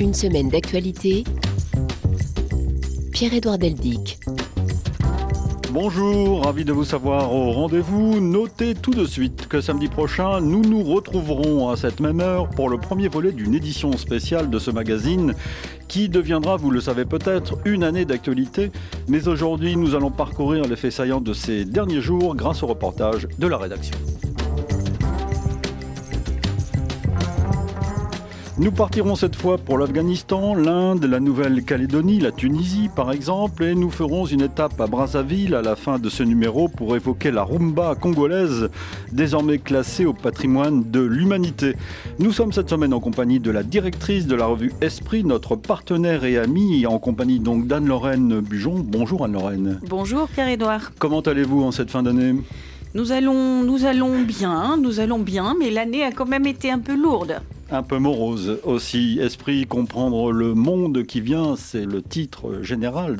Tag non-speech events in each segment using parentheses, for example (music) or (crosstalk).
Une semaine d'actualité. Pierre-Édouard Deldic. Bonjour, ravi de vous savoir au rendez-vous. Notez tout de suite que samedi prochain, nous nous retrouverons à cette même heure pour le premier volet d'une édition spéciale de ce magazine qui deviendra, vous le savez peut-être, une année d'actualité. Mais aujourd'hui, nous allons parcourir les faits saillants de ces derniers jours grâce au reportage de la rédaction. Nous partirons cette fois pour l'Afghanistan, l'Inde, la Nouvelle-Calédonie, la Tunisie par exemple, et nous ferons une étape à Brazzaville à la fin de ce numéro pour évoquer la rumba congolaise, désormais classée au patrimoine de l'humanité. Nous sommes cette semaine en compagnie de la directrice de la revue Esprit, notre partenaire et amie, en compagnie donc d'Anne-Lorraine Bujon. Bonjour Anne-Lorraine. Bonjour Pierre-Édouard. Comment allez-vous en cette fin d'année? Nous allons, bien, nous allons bien, mais l'année a quand même été un peu lourde un peu morose aussi. Esprit, comprendre le monde qui vient, c'est le titre général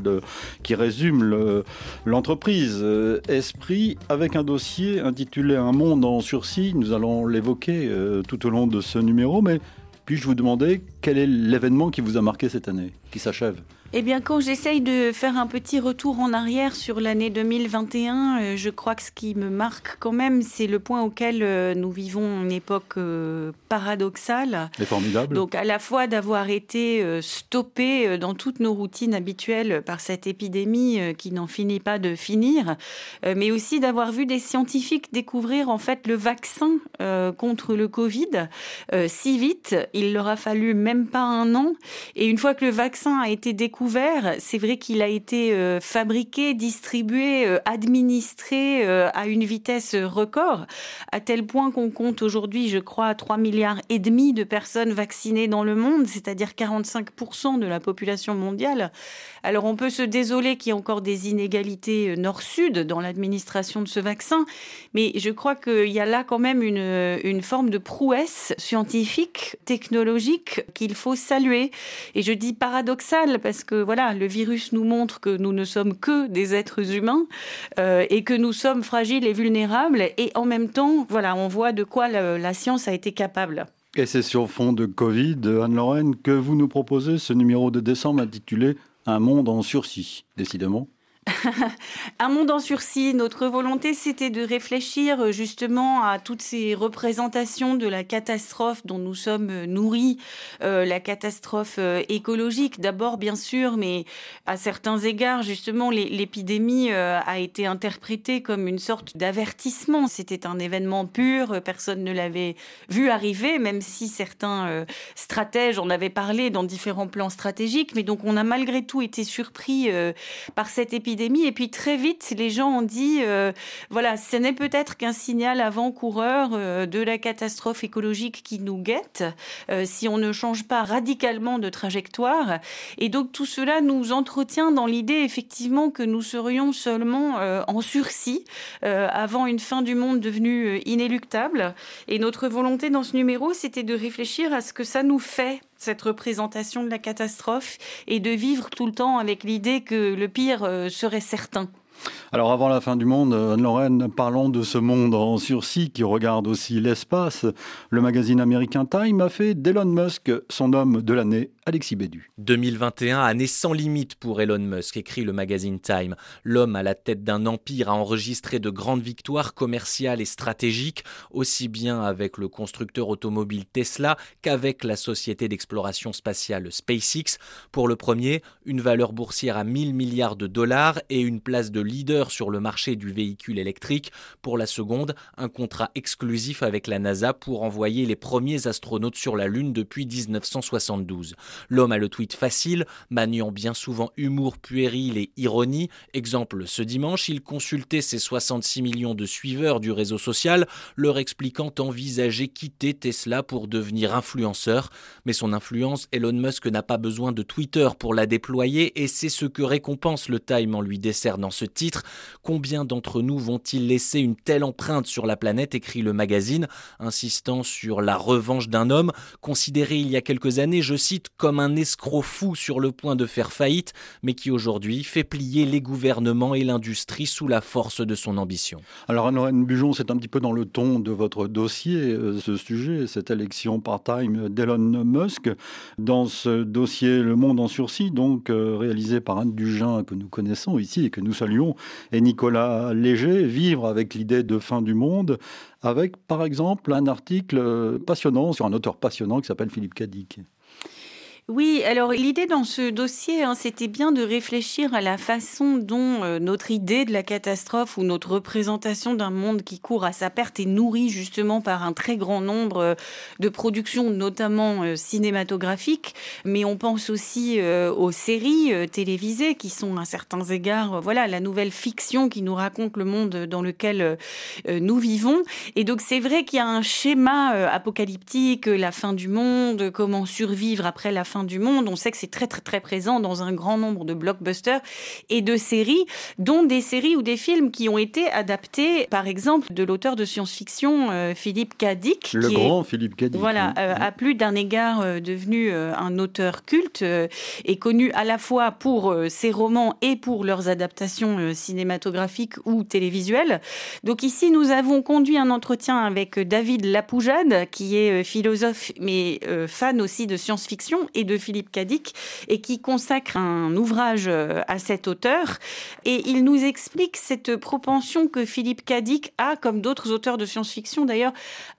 qui résume l'entreprise. Esprit, avec un dossier intitulé Un monde en sursis, nous allons l'évoquer euh, tout au long de ce numéro, mais puis-je vous demander quel est l'événement qui vous a marqué cette année, qui s'achève? Eh bien, quand j'essaye de faire un petit retour en arrière sur l'année 2021, euh, je crois que ce qui me marque quand même, c'est le point auquel euh, nous vivons une époque euh, paradoxale. Et formidable. Donc, à la fois d'avoir été stoppé dans toutes nos routines habituelles par cette épidémie qui n'en finit pas de finir, mais aussi d'avoir vu des scientifiques découvrir en fait le vaccin contre le Covid si vite. Il leur a fallu même pas un an. Et une fois que le vaccin a été découvert, c'est vrai qu'il a été euh, fabriqué, distribué, euh, administré euh, à une vitesse record, à tel point qu'on compte aujourd'hui, je crois, 3 milliards et demi de personnes vaccinées dans le monde, c'est-à-dire 45% de la population mondiale. Alors on peut se désoler qu'il y ait encore des inégalités nord-sud dans l'administration de ce vaccin, mais je crois qu'il y a là quand même une, une forme de prouesse scientifique, technologique qu'il faut saluer. Et je dis paradoxal parce que voilà, le virus nous montre que nous ne sommes que des êtres humains euh, et que nous sommes fragiles et vulnérables. Et en même temps, voilà, on voit de quoi la, science a été capable. Et c'est sur fond de Covid, Anne-Lorraine, que vous nous proposez ce numéro de décembre intitulé Un monde en sursis, décidément. Un monde en sursis. Notre volonté, c'était de réfléchir euh, justement à toutes ces représentations de la catastrophe dont nous sommes euh, nourris, euh, la catastrophe écologique d'abord, bien sûr, mais à certains égards, justement, l'épidémie a été interprétée comme une sorte d'avertissement. C'était un événement pur, personne ne l'avait vu arriver, même si certains stratèges en avaient parlé dans différents plans stratégiques. Mais donc, on a malgré tout été surpris par cette épidémie et puis très vite, les gens ont dit, euh, voilà, ce n'est peut-être qu'un signal avant-coureur euh, de la catastrophe écologique qui nous guette euh, si on ne change pas radicalement de trajectoire. Et donc tout cela nous entretient dans l'idée effectivement que nous serions seulement en sursis avant une fin du monde devenue inéluctable. Et notre volonté dans ce numéro, c'était de réfléchir à ce que ça nous fait cette représentation de la catastrophe et de vivre tout le temps avec l'idée que le pire euh, serait certain. Alors avant la fin du monde, Anne-Lorraine, parlons de ce monde en sursis qui regarde aussi l'espace. Le magazine américain Time a fait d'Elon Musk son homme de l'année, Alexis Bédu. 2021, année sans limite pour Elon Musk, écrit le magazine Time. L'homme à la tête d'un empire a enregistré de grandes victoires commerciales et stratégiques, aussi bien avec le constructeur automobile Tesla qu'avec la société d'exploration spatiale SpaceX. Pour le premier, une valeur boursière à 1000 milliards de dollars et une place de leader sur le marché du véhicule électrique. Pour la seconde, un contrat exclusif avec la NASA pour envoyer les premiers astronautes sur la Lune depuis 1972. L'homme a le tweet facile, maniant bien souvent humour puéril et ironie. Exemple, ce dimanche, il consultait ses 66 millions de suiveurs du réseau social, leur expliquant envisager quitter Tesla pour devenir influenceur. Mais son influence, Elon Musk n'a pas besoin de Twitter pour la déployer et c'est ce que récompense le Time en lui décernant ce titre. Combien d'entre nous vont-ils laisser une telle empreinte sur la planète écrit le magazine, insistant sur la revanche d'un homme, considéré il y a quelques années, je cite, comme un escroc fou sur le point de faire faillite, mais qui aujourd'hui fait plier les gouvernements et l'industrie sous la force de son ambition. Alors Anne Bujon, c'est un petit peu dans le ton de votre dossier, euh, ce sujet, cette élection part-time d'Elon Musk. Dans ce dossier Le Monde en sursis, donc euh, réalisé par Anne Dugin, que nous connaissons ici et que nous saluons, et Nicolas Léger, Vivre avec l'idée de fin du monde, avec par exemple un article euh, passionnant sur un auteur passionnant qui s'appelle Philippe Cadic. Oui, alors l'idée dans ce dossier, hein, c'était bien de réfléchir à la façon dont euh, notre idée de la catastrophe ou notre représentation d'un monde qui court à sa perte est nourrie justement par un très grand nombre euh, de productions, notamment euh, cinématographiques, mais on pense aussi aux séries télévisées qui sont à certains égards, voilà, la nouvelle fiction qui nous raconte le monde dans lequel nous vivons. Et donc c'est vrai qu'il y a un schéma apocalyptique, la fin du monde, comment survivre après la fin du monde. On sait que c'est très très très présent dans un grand nombre de blockbusters et de séries, dont des séries ou des films qui ont été adaptés, par exemple, de l'auteur de science-fiction euh, Philippe Cadic. Le grand Philippe Cadic. Voilà, euh, à plus d'un égard euh, devenu un auteur culte et connu à la fois pour ses romans et pour leurs adaptations cinématographiques ou télévisuelles. Donc ici, nous avons conduit un entretien avec David Lapoujade, qui est philosophe mais fan aussi de science-fiction et de Philippe Cadic et qui consacre un ouvrage euh, à cet auteur. Et il nous explique cette propension que Philippe Cadic a, comme d'autres auteurs de science-fiction d'ailleurs,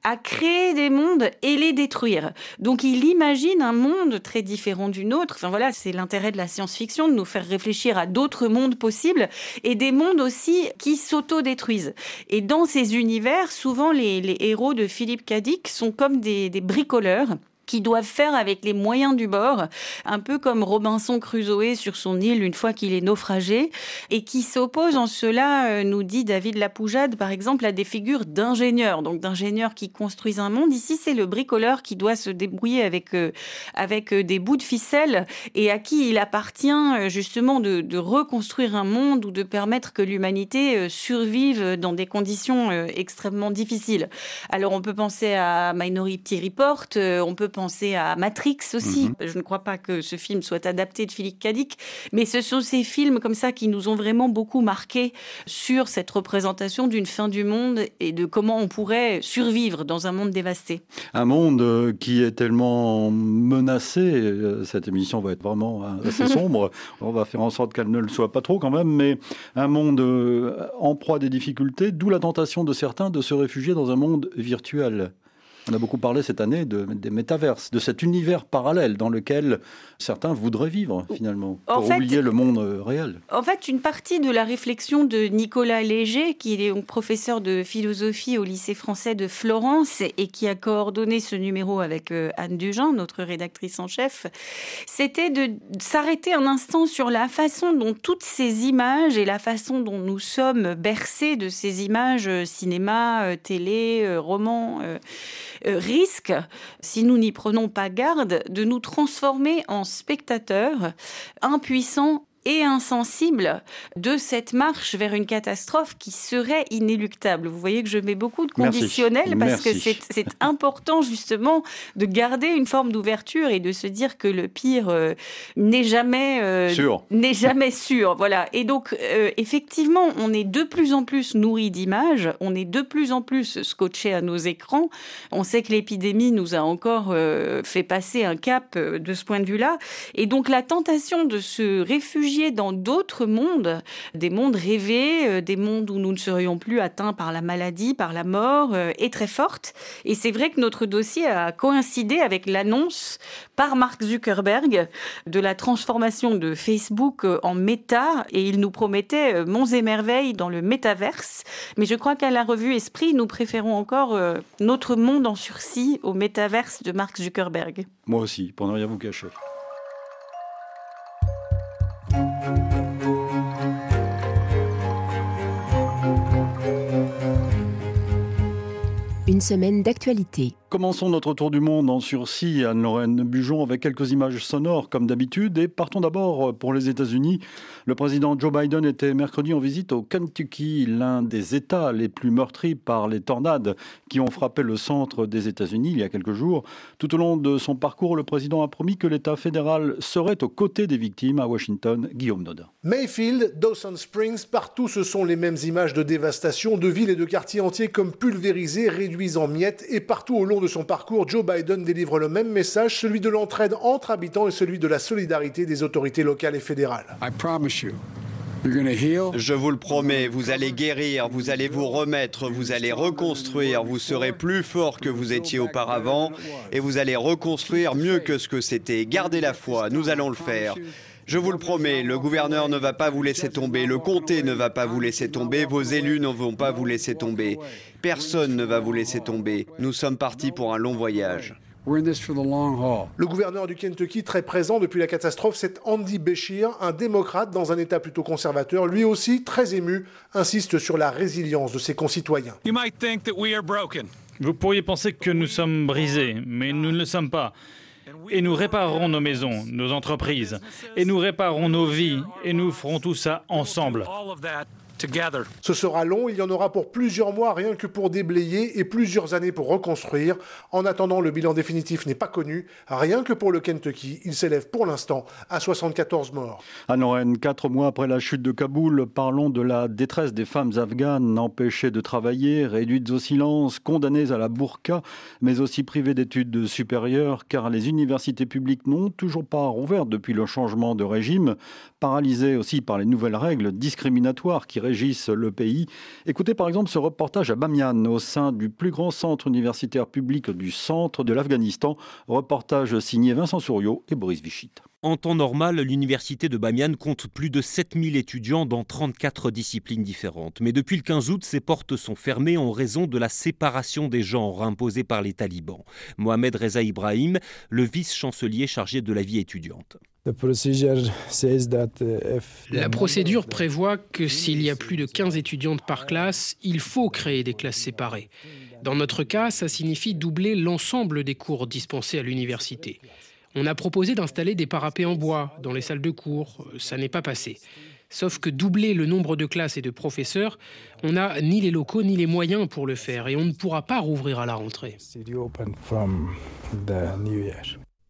à créer des mondes et les détruire. Donc il imagine un monde très différent du nôtre. Enfin voilà, c'est l'intérêt de la science-fiction, de nous faire réfléchir à d'autres mondes possibles et des mondes aussi qui s'auto-détruisent. Et dans ces univers, souvent les, héros de Philippe Cadic sont comme des bricoleurs qui doivent faire avec les moyens du bord, un peu comme Robinson Crusoe sur son île une fois qu'il est naufragé, et qui s'oppose en cela, euh, nous dit David Lapoujade, par exemple, à des figures d'ingénieurs, donc d'ingénieurs qui construisent un monde. Ici, c'est le bricoleur qui doit se débrouiller avec, euh, avec euh, des bouts de ficelle et à qui il appartient justement de, reconstruire un monde ou de permettre que l'humanité survive dans des conditions extrêmement difficiles. Alors, on peut penser à Minority Report, on peut penser penser à Matrix aussi. Mhm. Je ne crois pas que ce film soit adapté de Philippe Cadic, mais ce sont ces films comme ça qui nous ont vraiment beaucoup marqué sur cette représentation d'une fin du monde et de comment on pourrait survivre dans un monde dévasté. Un monde euh, qui est tellement menacé, euh, cette émission va être vraiment euh, assez (laughs) sombre, on va faire en sorte qu'elle ne le soit pas trop quand même, mais un monde en proie des difficultés, d'où la tentation de certains de se réfugier dans un monde virtuel. On a beaucoup parlé cette année de, des métaverses, de cet univers parallèle dans lequel certains voudraient vivre finalement, pour oublier le monde euh, réel. En fait, une partie de la réflexion de Nicolas Léger, qui est donc professeur de philosophie au lycée français de Florence et qui a coordonné ce numéro avec euh, Anne Dugin, notre rédactrice en chef, c'était de s'arrêter un instant sur la façon dont toutes ces images et la façon dont nous sommes bercés de ces images, euh, cinéma, télé, romans, euh, risque, si nous n'y prenons pas garde, de nous transformer en spectateurs impuissants et insensible de cette marche vers une catastrophe qui serait inéluctable. Vous voyez que je mets beaucoup de conditionnels parce que c'est (laughs) important justement de garder une forme d'ouverture et de se dire que le pire euh, n'est jamais euh, sûr. N'est jamais sûr. (laughs) Voilà. Et donc euh, effectivement, on est de plus en plus nourri d'images, on est de plus en plus scotché à nos écrans. On sait que l'épidémie nous a encore fait passer un cap de ce point de vue-là. Et donc la tentation de se réfugier dans d'autres mondes, des mondes rêvés, euh, des mondes où nous ne serions plus atteints par la maladie, par la mort, euh, est très forte. Et c'est vrai que notre dossier a coïncidé avec l'annonce par Mark Zuckerberg de la transformation de Facebook euh, en méta et il nous promettait monts et merveilles dans le métaverse. Mais je crois qu'à la revue Esprit, nous préférons encore notre monde en sursis au métaverse de Mark Zuckerberg. Moi aussi, pour ne rien vous cacher. Thank you. Une semaine d'actualité. Commençons notre tour du monde en sursis, Anne-Lorraine Bujon, avec quelques images sonores comme d'habitude. Et partons d'abord pour les États-Unis. Le président Joe Biden était mercredi en visite au Kentucky, l'un des États les plus meurtris par les tornades qui ont frappé le centre des États-Unis il y a quelques jours. Tout au long de son parcours, le président a promis que l'État fédéral serait aux côtés des victimes à Washington. Guillaume Nodin. Mayfield, Dawson Springs, partout ce sont les mêmes images de dévastation, de villes et de quartiers entiers comme pulvérisés, réduits en miettes. Et partout au long de son parcours, Joe Biden délivre le même message, celui de l'entraide entre habitants et celui de la solidarité des autorités locales et fédérales. Je vous le promets, vous allez guérir, vous allez vous remettre, vous allez reconstruire, vous serez plus fort que vous étiez auparavant et vous allez reconstruire mieux que ce que c'était. Gardez la foi, nous allons le faire. Je vous le promets, le gouverneur ne va pas vous laisser tomber, le comté ne va pas vous laisser tomber, vos élus ne vont pas vous laisser tomber. Personne ne va vous laisser tomber. Nous sommes partis pour un long voyage. Le gouverneur du Kentucky, très présent depuis la catastrophe, c'est Andy Beshear, un démocrate dans un État plutôt conservateur, lui aussi très ému, insiste sur la résilience de ses concitoyens. Vous pourriez penser que nous sommes brisés, mais nous ne le sommes pas. Et nous réparerons nos maisons, nos entreprises, et nous réparerons nos vies, et nous ferons tout ça ensemble. Ce sera long, il y en aura pour plusieurs mois rien que pour déblayer et plusieurs années pour reconstruire. En attendant, le bilan définitif n'est pas connu. Rien que pour le Kentucky, il s'élève pour l'instant à 74 morts. À Noël, quatre mois après la chute de Kaboul, parlons de la détresse des femmes afghanes empêchées de travailler, réduites au silence, condamnées à la burqa, mais aussi privées d'études supérieures, car les universités publiques n'ont toujours pas rouvert depuis le changement de régime, paralysées aussi par les nouvelles règles discriminatoires qui régissent Écoutez par exemple ce reportage à Bamiyan, au sein du plus grand centre universitaire public du centre de l'Afghanistan. Reportage signé Vincent Souriau et Boris Vichit. En temps normal, l'université de Bamiyan compte plus de 7000 étudiants dans 34 disciplines différentes. Mais depuis le 15 août, ses portes sont fermées en raison de la séparation des genres imposée par les talibans. Mohamed Reza Ibrahim, le vice-chancelier chargé de la vie étudiante. La procédure prévoit que s'il y a plus de 15 étudiantes par classe, il faut créer des classes séparées. Dans notre cas, ça signifie doubler l'ensemble des cours dispensés à l'université. On a proposé d'installer des parapets en bois dans les salles de cours. Ça n'est pas passé. Sauf que doubler le nombre de classes et de professeurs, on n'a ni les locaux ni les moyens pour le faire et on ne pourra pas rouvrir à la rentrée.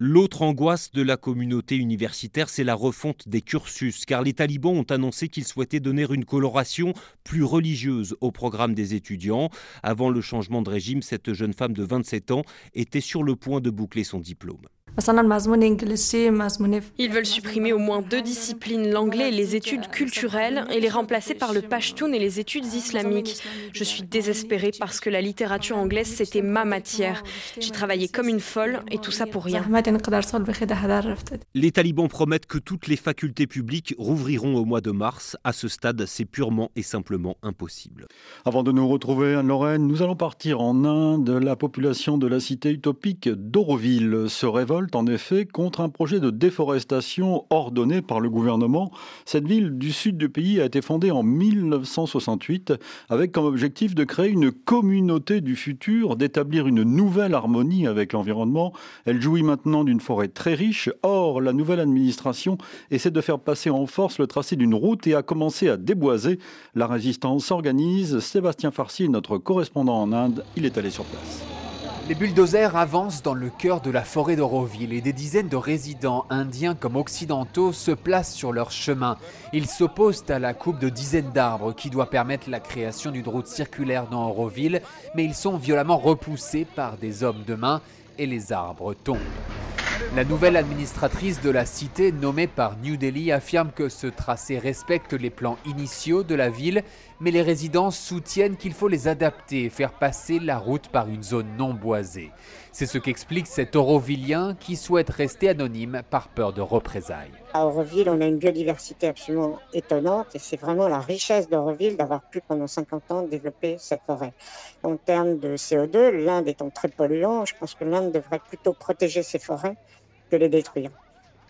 L'autre angoisse de la communauté universitaire, c'est la refonte des cursus, car les talibans ont annoncé qu'ils souhaitaient donner une coloration plus religieuse au programme des étudiants. Avant le changement de régime, cette jeune femme de 27 ans était sur le point de boucler son diplôme. Ils veulent supprimer au moins deux disciplines, l'anglais et les études culturelles, et les remplacer par le pashtun et les études islamiques. Je suis désespérée parce que la littérature anglaise, c'était ma matière. J'ai travaillé comme une folle, et tout ça pour rien. Les talibans promettent que toutes les facultés publiques rouvriront au mois de mars. À ce stade, c'est purement et simplement impossible. Avant de nous retrouver, Anne-Lorraine, nous allons partir en Inde. La population de la cité utopique d'Auroville se révolte en effet contre un projet de déforestation ordonné par le gouvernement. Cette ville du sud du pays a été fondée en 1968 avec comme objectif de créer une communauté du futur, d'établir une nouvelle harmonie avec l'environnement. Elle jouit maintenant d'une forêt très riche. Or, la nouvelle administration essaie de faire passer en force le tracé d'une route et a commencé à déboiser. La résistance s'organise. Sébastien Farcy, notre correspondant en Inde, il est allé sur place. Les bulldozers avancent dans le cœur de la forêt d'Auroville et des dizaines de résidents indiens comme occidentaux se placent sur leur chemin. Ils s'opposent à la coupe de dizaines d'arbres qui doit permettre la création d'une route circulaire dans Auroville, mais ils sont violemment repoussés par des hommes de main et les arbres tombent. La nouvelle administratrice de la cité, nommée par New Delhi, affirme que ce tracé respecte les plans initiaux de la ville, mais les résidents soutiennent qu'il faut les adapter et faire passer la route par une zone non boisée. C'est ce qu'explique cet Aurovillien qui souhaite rester anonyme par peur de représailles. À Auroville, on a une biodiversité absolument étonnante et c'est vraiment la richesse d'Auroville d'avoir pu pendant 50 ans développer cette forêt. En termes de CO2, l'Inde étant très polluant, je pense que l'Inde devrait plutôt protéger ses forêts que les détruire.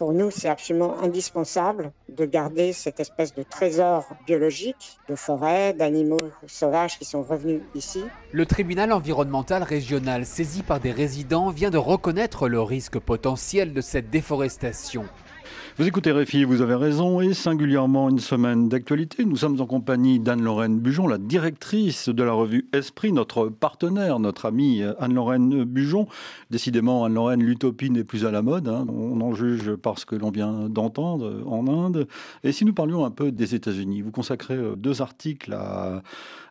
Pour nous, c'est absolument indispensable de garder cette espèce de trésor biologique de forêts, d'animaux sauvages qui sont revenus ici. Le tribunal environnemental régional, saisi par des résidents, vient de reconnaître le risque potentiel de cette déforestation. Vous écoutez Réfi, vous avez raison, et singulièrement une semaine d'actualité. Nous sommes en compagnie d'Anne-Lorraine Bujon, la directrice de la revue Esprit, notre partenaire, notre amie Anne-Lorraine Bujon. Décidément, Anne-Lorraine, l'utopie n'est plus à la mode. Hein. On en juge parce que l'on vient d'entendre en Inde. Et si nous parlions un peu des États-Unis, vous consacrez euh, deux articles à,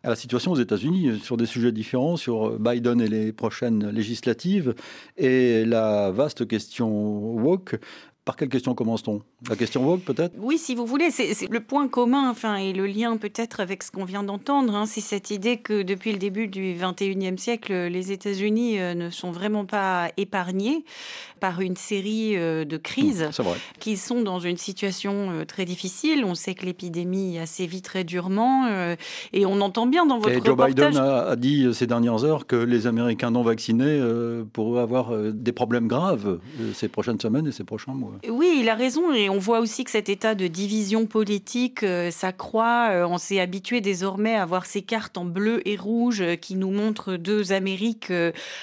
à la situation aux États-Unis sur des sujets différents, sur Biden et les prochaines législatives, et la vaste question woke. Par quelle question commence-t-on? La question Vogue, peut-être? Oui, si vous voulez. C'est le point commun, enfin, et le lien peut-être avec ce qu'on vient d'entendre. Hein, c'est cette idée que depuis le début du 21e siècle, les États-Unis euh, ne sont vraiment pas épargnés par une série euh, de crises mmh, qui sont dans une situation euh, très difficile. On sait que l'épidémie a sévi très durement et on entend bien dans votre et Joe Biden a, dit ces dernières heures que les Américains non vaccinés pourraient avoir des problèmes graves ces prochaines semaines et ces prochains mois. Oui, il a raison. Et on voit aussi que cet état de division politique euh, s'accroît. Euh, on s'est habitué désormais à voir ces cartes en bleu et rouge euh, qui nous montrent deux Amériques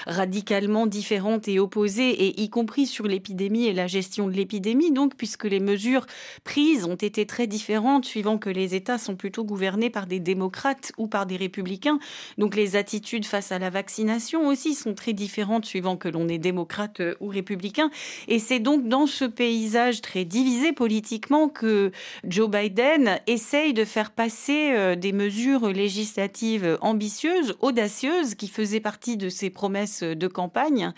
radicalement différentes et opposées, et y compris sur l'épidémie et la gestion de l'épidémie. Donc, puisque les mesures prises ont été très différentes suivant que les États sont plutôt gouvernés par des démocrates ou par des républicains. Donc, les attitudes face à la vaccination aussi sont très différentes suivant que l'on est démocrate ou républicain. Et c'est donc dans ce paysage très divisé politiquement que Joe Biden essaye de faire passer euh, des mesures législatives ambitieuses, audacieuses, qui faisaient partie de ses promesses de campagne.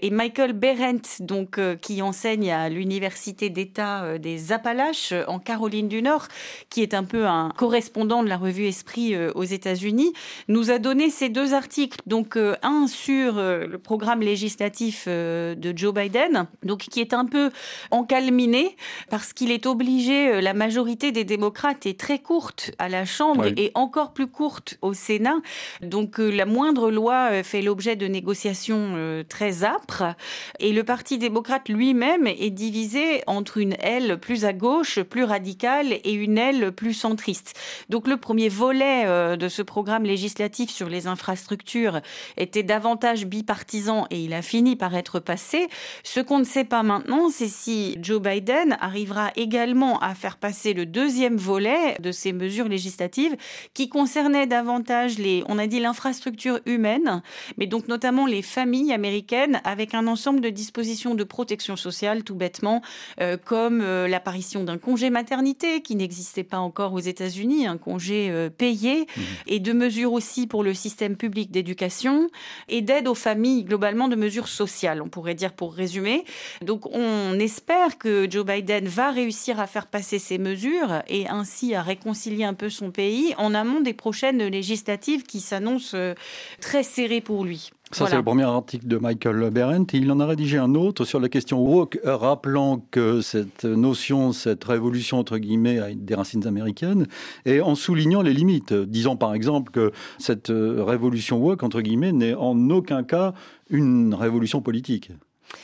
Et Michael Berendt, donc, euh, qui enseigne à l'Université d'État euh, des Appalaches en Caroline du Nord, qui est un peu un correspondant de la revue Esprit aux États-Unis, nous a donné ces deux articles. Donc, un sur le programme législatif de Joe Biden, donc qui est un peu encalminé parce qu'il est obligé, euh, la majorité des démocrates est très courte à la Chambre et encore plus courte au Sénat. Donc euh, la moindre loi euh, fait l'objet de négociations très âpres et le Parti démocrate lui-même est divisé entre une aile plus à gauche, plus radicale et une aile plus centriste. Donc le premier volet de ce programme législatif sur les infrastructures était davantage bipartisan et il a fini par être passé. Ce qu'on ne sait pas maintenant, c'est si Joe Biden arrivera également à faire passer le deuxième volet de ces mesures législatives qui concernait davantage les, on a dit l'infrastructure humaine, mais donc notamment les familles américaines avec un ensemble de dispositions de protection sociale, tout bêtement, euh, comme euh, l'apparition d'un congé maternité qui n'existait pas encore aux États-Unis, un congé euh, payé, mmh. et de mesures aussi pour le système public d'éducation et d'aide aux familles globalement de mesures sociales, on pourrait dire pour résumer. Donc on espère j'espère que Joe Biden va réussir à faire passer ces mesures et ainsi à réconcilier un peu son pays en amont des prochaines législatives qui s'annoncent euh, très serrées pour lui. Ça, c'est le premier article de Michael Berendt. Il en a rédigé un autre sur la question woke, rappelant que cette notion, cette révolution, entre guillemets, a des racines américaines, et en soulignant les limites, disant par exemple que cette euh, révolution woke, entre guillemets, n'est en aucun cas une révolution politique.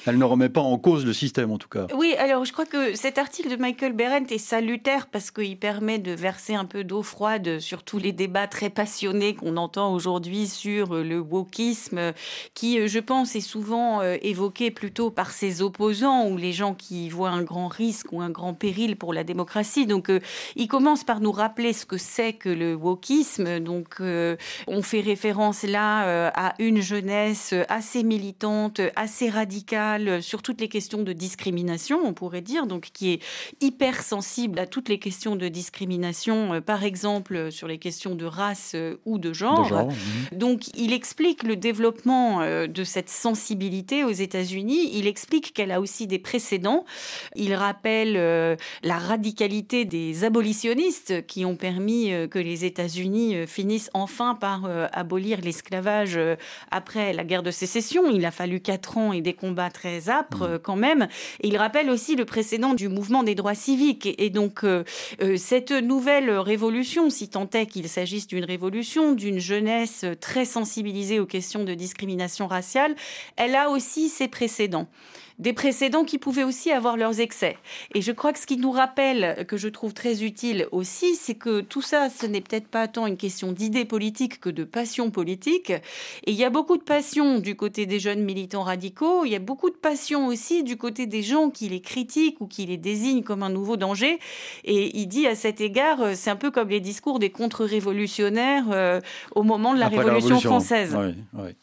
Elle ne remet pas en cause le système, en tout cas. Oui, alors je crois que cet article de Michael Berendt est salutaire parce qu'il permet de verser un peu d'eau froide sur tous les débats très passionnés qu'on entend aujourd'hui sur le wokisme, qui, je pense, est souvent euh, évoqué plutôt par ses opposants ou les gens qui voient un grand risque ou un grand péril pour la démocratie. Donc, euh, il commence par nous rappeler ce que c'est que le wokisme. Donc, euh, on fait référence là à une jeunesse assez militante, assez radicale euh, sur toutes les questions de discrimination, on pourrait dire, donc qui est hyper sensible à toutes les questions de discrimination, euh, par exemple euh, sur les questions de race ou de genre. Donc il explique le développement de cette sensibilité aux États-Unis. Il explique qu'elle a aussi des précédents. Il rappelle la radicalité des abolitionnistes qui ont permis que les États-Unis finissent enfin par abolir l'esclavage après la guerre de sécession. Il a fallu quatre ans et des combats très âpre mm. quand même. Et il rappelle aussi le précédent du mouvement des droits civiques. Et, donc, euh, euh, cette nouvelle révolution, si tant est qu'il s'agisse d'une révolution, d'une jeunesse très sensibilisée aux questions de discrimination raciale, elle a aussi ses précédents. Des précédents qui pouvaient aussi avoir leurs excès. Et je crois que ce qui nous rappelle, que je trouve très utile aussi, c'est que tout ça, ce n'est peut-être pas tant une question d'idées politiques que de passion politique. Et il y a beaucoup de passion du côté des jeunes militants radicaux, il y a beaucoup de passion aussi du côté des gens qui les critiquent ou qui les désignent comme un nouveau danger. Et il dit à cet égard, euh, c'est un peu comme les discours des contre-révolutionnaires euh, au moment de la, révolution, française.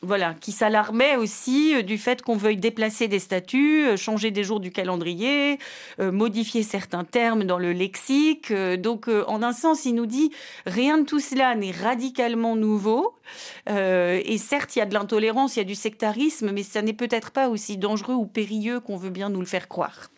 Voilà, qui s'alarmaient aussi euh, du fait qu'on veuille déplacer des statuts, changer des jours du calendrier, modifier certains termes dans le lexique. donc, en un sens, il nous dit rien de tout cela n'est radicalement nouveau. et certes, il y a de l'intolérance, il y a du sectarisme, mais ça n'est peut-être pas aussi dangereux ou périlleux qu'on veut bien nous le faire croire.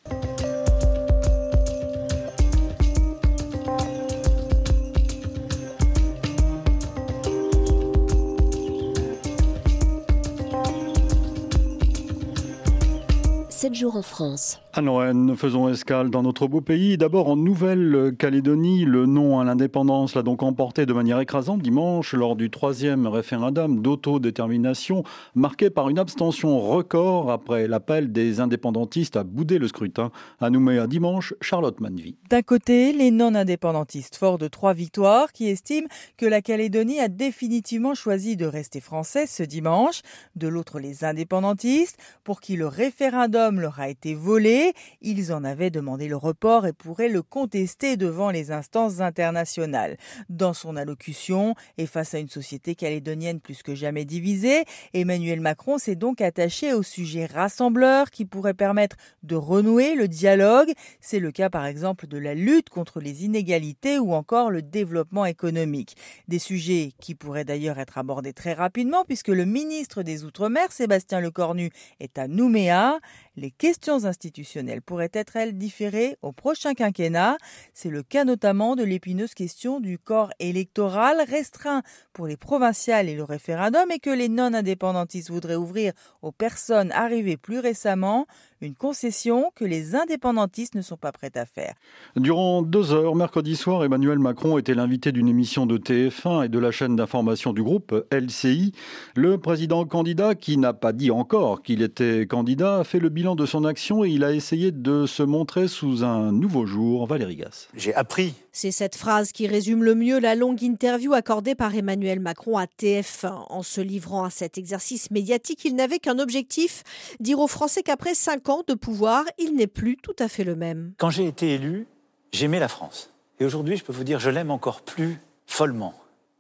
7 jours en France. À Lorraine, faisons escale dans notre beau pays. D'abord en Nouvelle-Calédonie, le non à l'indépendance l'a donc emporté de manière écrasante dimanche lors du troisième référendum d'autodétermination, marqué par une abstention record après l'appel des indépendantistes à bouder le scrutin. À Nouméa dimanche, Charlotte Manvy. D'un côté, les non-indépendantistes forts de trois victoires qui estiment que la Calédonie a définitivement choisi de rester française ce dimanche. De l'autre, les indépendantistes pour qui le référendum leur a été volé ils en avaient demandé le report et pourraient le contester devant les instances internationales. Dans son allocution et face à une société calédonienne plus que jamais divisée, Emmanuel Macron s'est donc attaché au sujet rassembleur qui pourrait permettre de renouer le dialogue. C'est le cas par exemple de la lutte contre les inégalités ou encore le développement économique. Des sujets qui pourraient d'ailleurs être abordés très rapidement puisque le ministre des Outre-mer, Sébastien Lecornu, est à Nouméa. Les questions institutionnelles pourraient être, elles, différées au prochain quinquennat. C'est le cas notamment de l'épineuse question du corps électoral restreint pour les provinciales et le référendum et que les non-indépendantistes voudraient ouvrir aux personnes arrivées plus récemment une concession que les indépendantistes ne sont pas prêts à faire. Durant deux heures, mercredi soir, Emmanuel Macron était l'invité d'une émission de TF1 et de la chaîne d'information du groupe LCI. Le président candidat, qui n'a pas dit encore qu'il était candidat, a fait le bilan de son action et il a essayé de se montrer sous un nouveau jour. Valérie Gas. J'ai appris c'est cette phrase qui résume le mieux la longue interview accordée par Emmanuel Macron à TF1. En se livrant à cet exercice médiatique, il n'avait qu'un objectif, dire aux Français qu'après cinq ans de pouvoir, il n'est plus tout à fait le même. Quand j'ai été élu, j'aimais la France. Et aujourd'hui, je peux vous dire, je l'aime encore plus follement.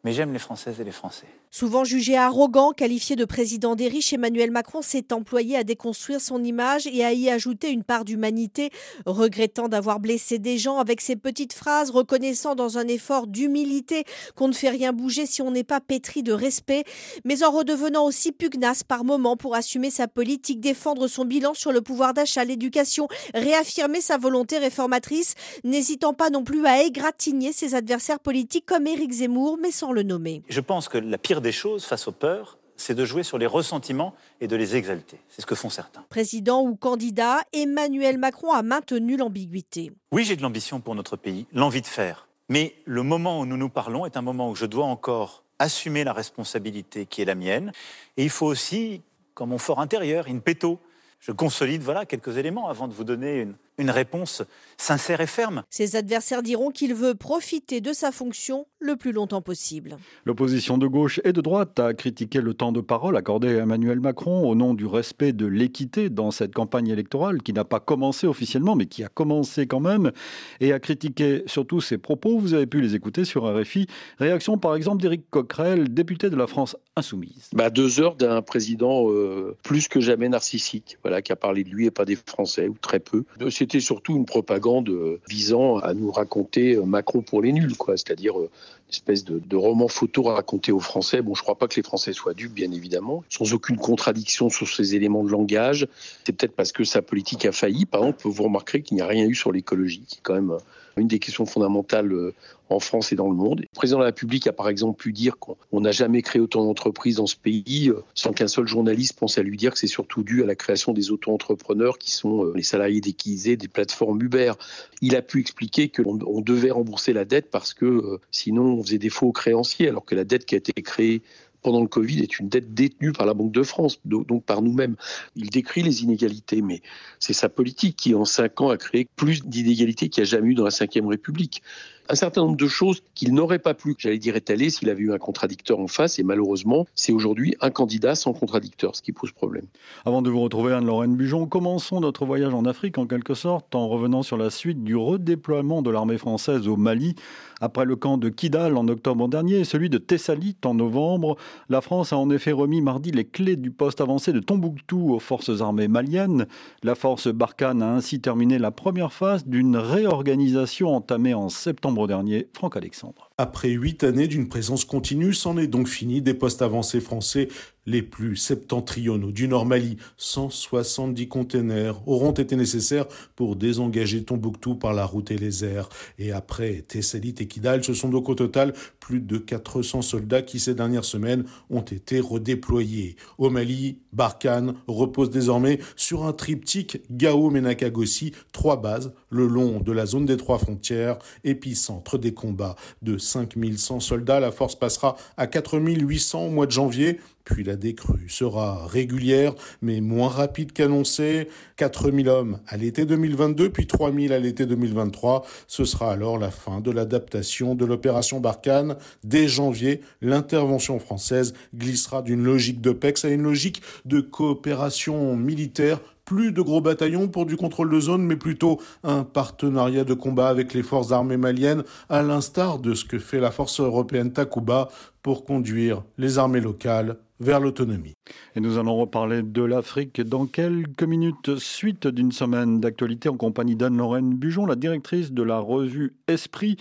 Mais j'aime les Françaises et les Français. Souvent jugé arrogant, qualifié de président des riches, Emmanuel Macron s'est employé à déconstruire son image et à y ajouter une part d'humanité, regrettant d'avoir blessé des gens avec ses petites phrases, reconnaissant dans un effort d'humilité qu'on ne fait rien bouger si on n'est pas pétri de respect, mais en redevenant aussi pugnace par moments pour assumer sa politique, défendre son bilan sur le pouvoir d'achat, l'éducation, réaffirmer sa volonté réformatrice, n'hésitant pas non plus à égratigner ses adversaires politiques comme Éric Zemmour, mais sans le nommer. Je pense que la pire des choses face aux peurs, c'est de jouer sur les ressentiments et de les exalter. C'est ce que font certains. Président ou candidat, Emmanuel Macron a maintenu l'ambiguïté. Oui, j'ai de l'ambition pour notre pays, l'envie de faire. Mais le moment où nous nous parlons est un moment où je dois encore assumer la responsabilité qui est la mienne. Et il faut aussi, comme mon fort intérieur, in petto, je consolide voilà quelques éléments avant de vous donner une, une réponse sincère et ferme. Ses adversaires diront qu'il veut profiter de sa fonction le plus longtemps possible. L'opposition de gauche et de droite a critiqué le temps de parole accordé à Emmanuel Macron au nom du respect de l'équité dans cette campagne électorale qui n'a pas commencé officiellement mais qui a commencé quand même et a critiqué surtout ses propos. Vous avez pu les écouter sur RFI. Réaction par exemple d'Éric Coquerel, député de la France insoumise. Bah, deux heures d'un président euh, plus que jamais narcissique, voilà, qui a parlé de lui et pas des Français ou très peu. C'est c'était surtout une propagande euh, visant à nous raconter euh, Macron pour les nuls, quoi. C'est-à-dire euh, une espèce de, roman photo raconté aux Français. Bon, je crois pas que les Français soient dupes, bien évidemment, sans aucune contradiction sur ces éléments de langage. C'est peut-être parce que sa politique a failli. Par exemple, vous remarquerez qu'il n'y a rien eu sur l'écologie, qui est quand même une des questions fondamentales euh, en France et dans le monde. Le président de la République a par exemple pu dire qu'on n'a jamais créé autant d'entreprises dans ce pays euh, sans qu'un seul journaliste pense à lui dire que c'est surtout dû à la création des auto-entrepreneurs qui sont euh, les salariés déguisés des plateformes Uber. Il a pu expliquer qu'on devait rembourser la dette parce que sinon on faisait défaut aux créanciers alors que la dette qui a été créée pendant le Covid est une dette détenue par la Banque de France, donc par nous-mêmes. Il décrit les inégalités, mais c'est sa politique qui, en cinq ans, a créé plus d'inégalités qu'il n'y a jamais eu dans la Ve République un certain nombre de choses qu'il n'aurait pas pu, j'allais dire, étaler s'il avait eu un contradicteur en face. Et malheureusement, c'est aujourd'hui un candidat sans contradicteur, ce qui pose problème. Avant de vous retrouver, Anne-Lorraine Bujon, commençons notre voyage en Afrique en quelque sorte en revenant sur la suite du redéploiement de l'armée française au Mali. Après le camp de Kidal en octobre dernier et celui de Tessalit en novembre, la France a en effet remis mardi les clés du poste avancé de Tombouctou aux forces armées maliennes. La force Barkhane a ainsi terminé la première phase d'une réorganisation entamée en septembre dernier. Franck Alexandre. Après huit années d'une présence continue, c'en est donc fini des postes avancés français les plus septentrionaux du Nord Mali. 170 containers auront été nécessaires pour désengager Tombouctou par la route et les airs. Et après Tessalit et Kidal, ce sont donc au total plus de 400 soldats qui ces dernières semaines ont été redéployés. Au Mali, Barkhane repose désormais sur un triptyque Gao-Menakagossi, trois bases le long de la zone des trois frontières, épicentre des combats de 5100 soldats. La force passera à 4800 au mois de janvier, puis la décrue sera régulière, mais moins rapide qu'annoncé. 4000 hommes à l'été 2022, puis 3000 à l'été 2023. Ce sera alors la fin de l'adaptation de l'opération Barkhane. Dès janvier, l'intervention française glissera d'une logique de PEX à une logique de coopération militaire plus de gros bataillons pour du contrôle de zone, mais plutôt un partenariat de combat avec les forces armées maliennes, à l'instar de ce que fait la force européenne Takuba pour conduire les armées locales vers l'autonomie. Et nous allons reparler de l'Afrique dans quelques minutes, suite d'une semaine d'actualité en compagnie d'Anne-Lorraine Bujon, la directrice de la revue Esprit,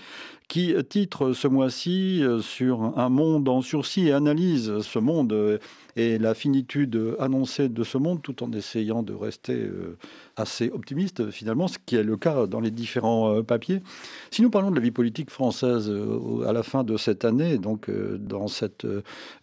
qui titre ce mois-ci euh, sur un monde en sursis et analyse ce monde euh, et la finitude annoncée de ce monde tout en essayant de rester euh, assez optimiste finalement, ce qui est le cas dans les différents papiers. Si nous parlons de la vie politique française à la fin de cette année, donc dans cette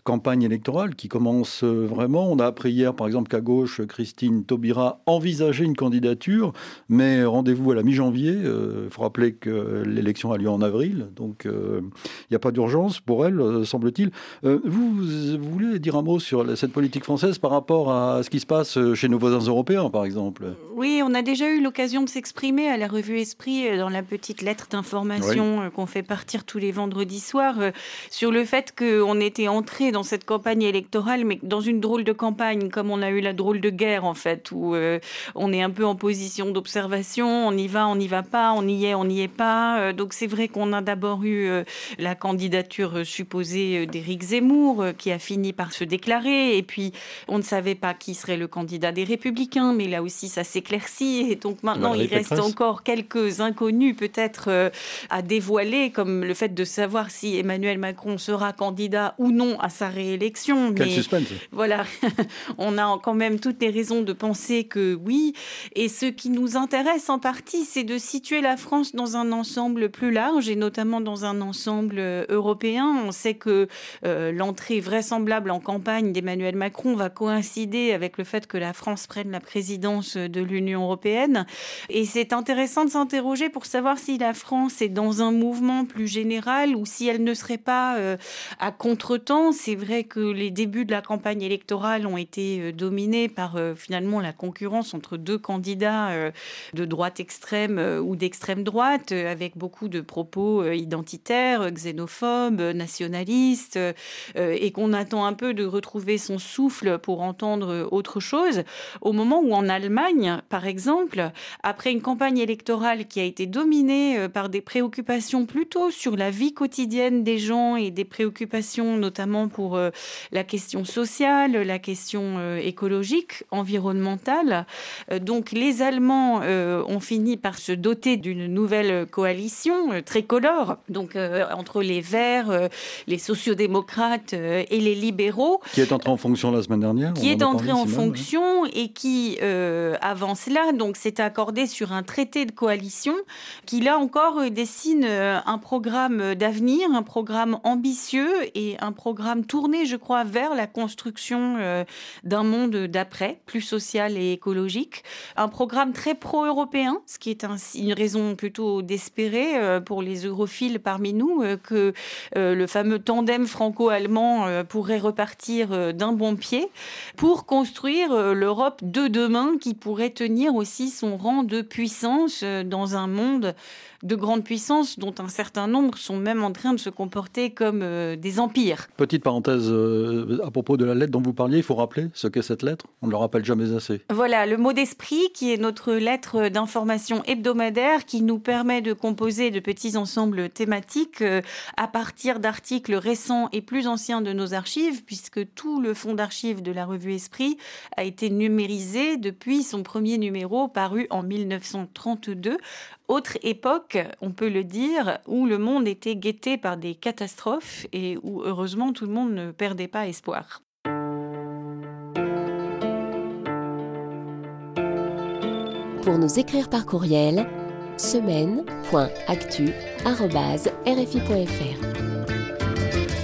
campagne électorale qui commence vraiment, on a appris hier par exemple qu'à gauche, Christine Taubira envisageait une candidature, mais rendez-vous à la mi-janvier. Il faut rappeler que l'élection a lieu en avril donc euh, il n'y a pas d'urgence pour elle, euh, semble-t-il. Euh, vous, vous, voulez dire un mot sur cette politique française par rapport à ce qui se passe chez nos voisins européens, par exemple? Oui, on a déjà eu l'occasion de s'exprimer à la revue Esprit dans la petite lettre d'information qu'on fait partir tous les vendredis soirs sur le fait qu'on était entré dans cette campagne électorale, mais dans une drôle de campagne, comme on a eu la drôle de guerre en fait, où on est un peu en position d'observation, on y va, on n'y va pas, on y est, on n'y est pas. donc c'est vrai qu'on a d'abord eu euh, la candidature euh, supposée euh, d'Éric Zemmour, qui a fini par se déclarer. Et puis, on ne savait pas qui serait le candidat des Républicains, mais là aussi, ça s'éclaircit. Et donc maintenant, il reste encore quelques inconnus peut-être à dévoiler, comme le fait de savoir si Emmanuel Macron sera candidat ou non à sa réélection. Quel suspense Voilà, (laughs) on a quand même toutes les raisons de penser que oui. Et ce qui nous intéresse en partie, c'est de situer la France dans un ensemble plus large et notamment notamment dans un ensemble euh, européen. On sait que euh, l'entrée vraisemblable en campagne d'Emmanuel Macron va coïncider avec le fait que la France prenne la présidence de l'Union européenne. Et c'est intéressant de s'interroger pour savoir si la France est dans un mouvement plus général ou si elle ne serait pas euh, à contretemps. C'est vrai que les débuts de la campagne électorale ont été dominés par finalement la concurrence entre deux candidats de droite extrême ou d'extrême droite, avec beaucoup de propos euh, identitaire, xénophobe, nationaliste, euh, et qu'on attend un peu de retrouver son souffle pour entendre autre chose, au moment où en Allemagne, par exemple, après une campagne électorale qui a été dominée euh, par des préoccupations plutôt sur la vie quotidienne des gens et des préoccupations notamment pour la question sociale, la question écologique, environnementale, donc les Allemands ont fini par se doter d'une nouvelle coalition tricolore donc euh, entre les Verts, euh, les sociodémocrates euh, et les libéraux. Qui est entré en fonction la semaine dernière. Qui est entré en fonction et qui, avant cela, donc s'est accordé sur un traité de coalition qui, là encore, dessine un programme d'avenir, un programme ambitieux et un programme tourné, je crois, vers la construction d'un monde d'après, plus social et écologique. Un programme très pro-européen, ce qui est une raison plutôt d'espérer pour les Europhiles parmi nous que le fameux tandem franco-allemand pourrait repartir d'un bon pied pour construire l'Europe de demain qui pourrait tenir aussi son rang de puissance dans un monde de grandes puissances dont un certain nombre sont même en train de se comporter comme euh, des empires. Petite parenthèse euh, à propos de la lettre dont vous parliez, il faut rappeler ce qu'est cette lettre? On ne le rappelle jamais assez. Voilà, le mot d'esprit qui est notre lettre d'information hebdomadaire qui nous permet de composer de petits ensembles thématiques euh, à partir d'articles récents et plus anciens de nos archives, puisque tout le fonds d'archives de la revue Esprit a été numérisé depuis son premier numéro paru en 1932 autre époque, on peut le dire, où le monde était guetté par des catastrophes et où heureusement tout le monde ne perdait pas espoir. Pour nous écrire par courriel, semaine.actu.rfi.fr.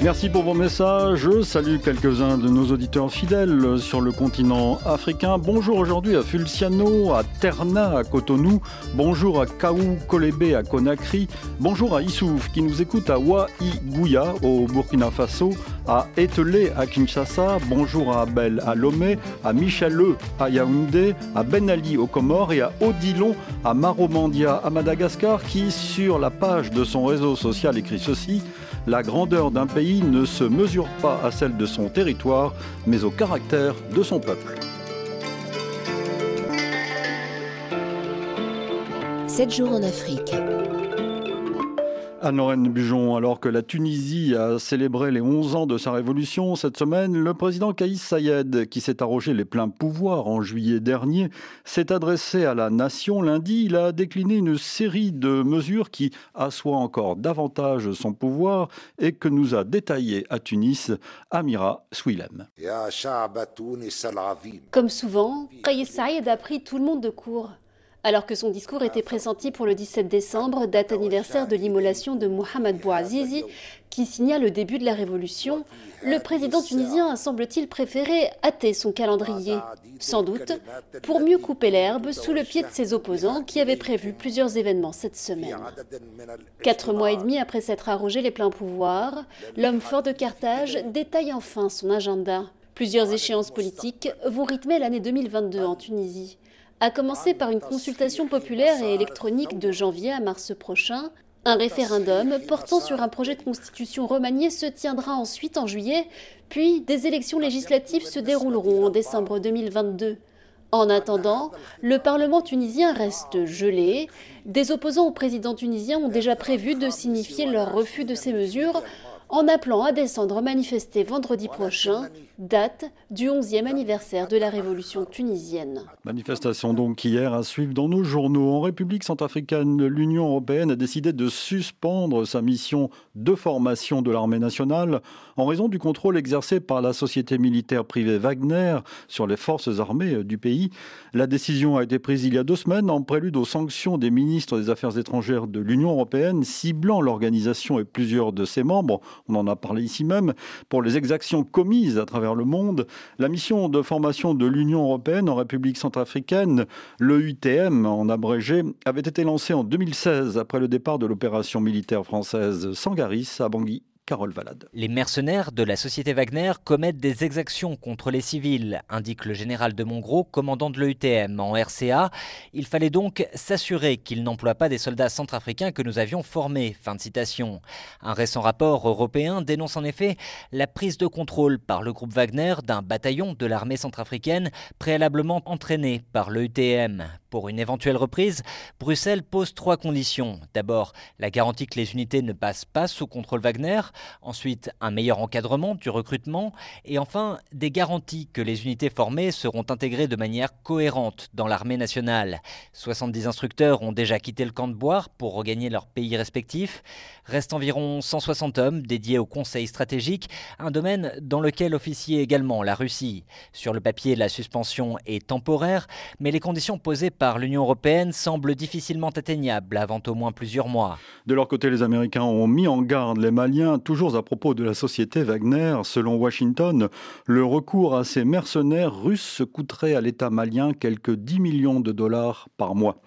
Merci pour vos messages. Je salue quelques-uns de nos auditeurs fidèles sur le continent africain. Bonjour aujourd'hui à Fulciano, à Terna, à Cotonou. Bonjour à Kaou Kolebe, à Conakry. Bonjour à Issouf qui nous écoute à Ouaïgouya, au Burkina Faso. À Etelé, à Kinshasa. Bonjour à Abel, à Lomé. À Micheleux, à Yaoundé. À Ben Ali, aux Comores. Et à Odilon, à Maromandia, à Madagascar, qui, sur la page de son réseau social, écrit ceci. La grandeur d'un pays ne se mesure pas à celle de son territoire, mais au caractère de son peuple. 7 jours en Afrique. Anne-Lorraine Bujon, alors que la Tunisie a célébré les 11 ans de sa révolution cette semaine, le président Kaïs Sayed, qui s'est arrogé les pleins pouvoirs en juillet dernier, s'est adressé à la nation lundi. Il a décliné une série de mesures qui assoient encore davantage son pouvoir et que nous a détaillé à Tunis Amira Swilem. Comme souvent, Kaïs Sayed a pris tout le monde de court. Alors que son discours était pressenti pour le 17 décembre, date anniversaire de l'immolation de Mohamed Bouazizi, qui signa le début de la révolution, le président tunisien a semble-t-il préféré hâter son calendrier, sans doute pour mieux couper l'herbe sous le pied de ses opposants qui avaient prévu plusieurs événements cette semaine. Quatre mois et demi après s'être arrogé les pleins pouvoirs, l'homme fort de Carthage détaille enfin son agenda. Plusieurs échéances politiques vont rythmer l'année 2022 en Tunisie à commencer par une consultation populaire et électronique de janvier à mars prochain. Un référendum portant sur un projet de constitution remanié se tiendra ensuite en juillet, puis des élections législatives se dérouleront en décembre 2022. En attendant, le Parlement tunisien reste gelé. Des opposants au président tunisien ont déjà prévu de signifier leur refus de ces mesures en appelant à descendre manifester vendredi prochain, date du 11e anniversaire de la révolution tunisienne. Manifestation donc hier à suivre dans nos journaux. En République centrafricaine, l'Union européenne a décidé de suspendre sa mission de formation de l'armée nationale en raison du contrôle exercé par la société militaire privée Wagner sur les forces armées du pays. La décision a été prise il y a deux semaines en prélude aux sanctions des ministres des Affaires étrangères de l'Union européenne ciblant l'organisation et plusieurs de ses membres on en a parlé ici même, pour les exactions commises à travers le monde. La mission de formation de l'Union européenne en République centrafricaine, l'EUTM en abrégé, avait été lancée en 2016 après le départ de l'opération militaire française Sangaris à Bangui. Les mercenaires de la société Wagner commettent des exactions contre les civils, indique le général de Montgros, commandant de l'EUTM en RCA. Il fallait donc s'assurer qu'ils n'emploient pas des soldats centrafricains que nous avions formés. Fin de citation. Un récent rapport européen dénonce en effet la prise de contrôle par le groupe Wagner d'un bataillon de l'armée centrafricaine préalablement entraîné par l'EUTM. Pour une éventuelle reprise, Bruxelles pose trois conditions. D'abord, la garantie que les unités ne passent pas sous contrôle Wagner, ensuite un meilleur encadrement du recrutement, et enfin des garanties que les unités formées seront intégrées de manière cohérente dans l'armée nationale. 70 instructeurs ont déjà quitté le camp de Boire pour regagner leur pays respectif. Reste environ 160 hommes dédiés au conseil stratégique, un domaine dans lequel officie également la Russie. Sur le papier, la suspension est temporaire, mais les conditions posées par l'Union européenne semble difficilement atteignable avant au moins plusieurs mois. De leur côté, les Américains ont mis en garde les Maliens, toujours à propos de la société Wagner. Selon Washington, le recours à ces mercenaires russes coûterait à l'État malien quelques 10 millions de dollars par mois.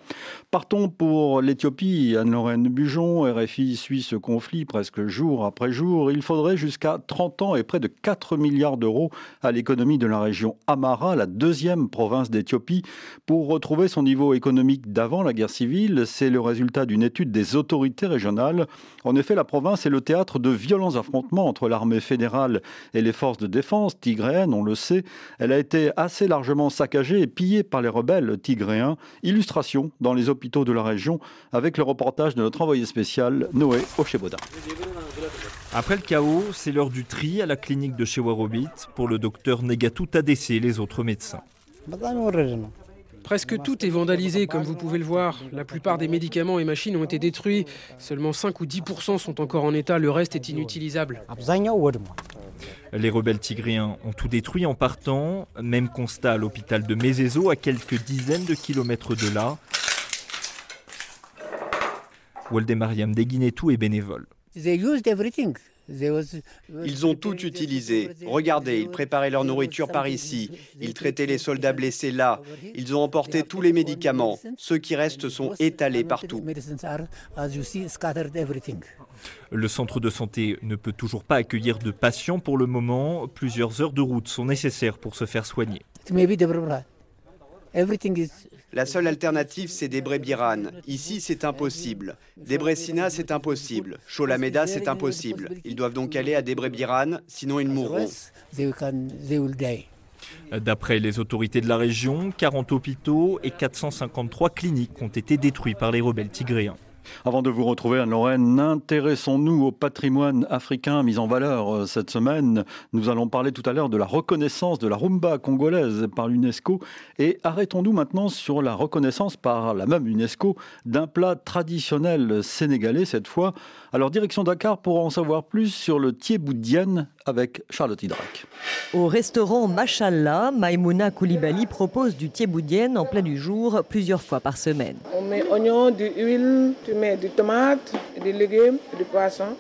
Partons pour l'Éthiopie. Anne-Lorraine Bujon, RFI suit ce conflit presque jour après jour. Il faudrait jusqu'à 30 ans et près de 4 milliards d'euros à l'économie de la région Amara, la deuxième province d'Éthiopie, pour retrouver son niveau économique d'avant la guerre civile. C'est le résultat d'une étude des autorités régionales. En effet, la province est le théâtre de violents affrontements entre l'armée fédérale et les forces de défense tigréennes, on le sait. Elle a été assez largement saccagée et pillée par les rebelles tigréens. Illustration dans les hôpitaux de la région avec le reportage de notre envoyé spécial Noé Ocheboda. Après le chaos, c'est l'heure du tri à la clinique de chez Warobit pour le docteur Negatou Tadesse et les autres médecins. Presque tout est vandalisé, comme vous pouvez le voir. La plupart des médicaments et machines ont été détruits. Seulement 5 ou 10% sont encore en état, le reste est inutilisable. Les rebelles tigréens ont tout détruit en partant. Même constat à l'hôpital de Mezezo, à quelques dizaines de kilomètres de là. Mariam Deguinetou est bénévole. Ils ont tout utilisé. Regardez, ils préparaient leur nourriture par ici. Ils traitaient les soldats blessés là. Ils ont emporté tous les médicaments. Ceux qui restent sont étalés partout. Le centre de santé ne peut toujours pas accueillir de patients pour le moment. Plusieurs heures de route sont nécessaires pour se faire soigner. La seule alternative, c'est Debre Biran. Ici, c'est impossible. Debre Sina, c'est impossible. Sholameda, c'est impossible. Ils doivent donc aller à Debre Biran, sinon ils mourront. D'après les autorités de la région, 40 hôpitaux et 453 cliniques ont été détruits par les rebelles tigréens. Avant de vous retrouver à Lorraine, intéressons-nous au patrimoine africain mis en valeur euh, cette semaine. Nous allons parler tout à l'heure de la reconnaissance de la rumba congolaise par l'UNESCO et arrêtons-nous maintenant sur la reconnaissance par la même UNESCO d'un plat traditionnel sénégalais cette fois. Alors direction Dakar pour en savoir plus sur le thieboudienne avec Charlotte Hydrac. Au restaurant Machallah, Maimouna Koulibaly propose du thieboudienne en plein du jour plusieurs fois par semaine. On met oignons, de l'huile, tu mets des tomates, des légumes, du poisson.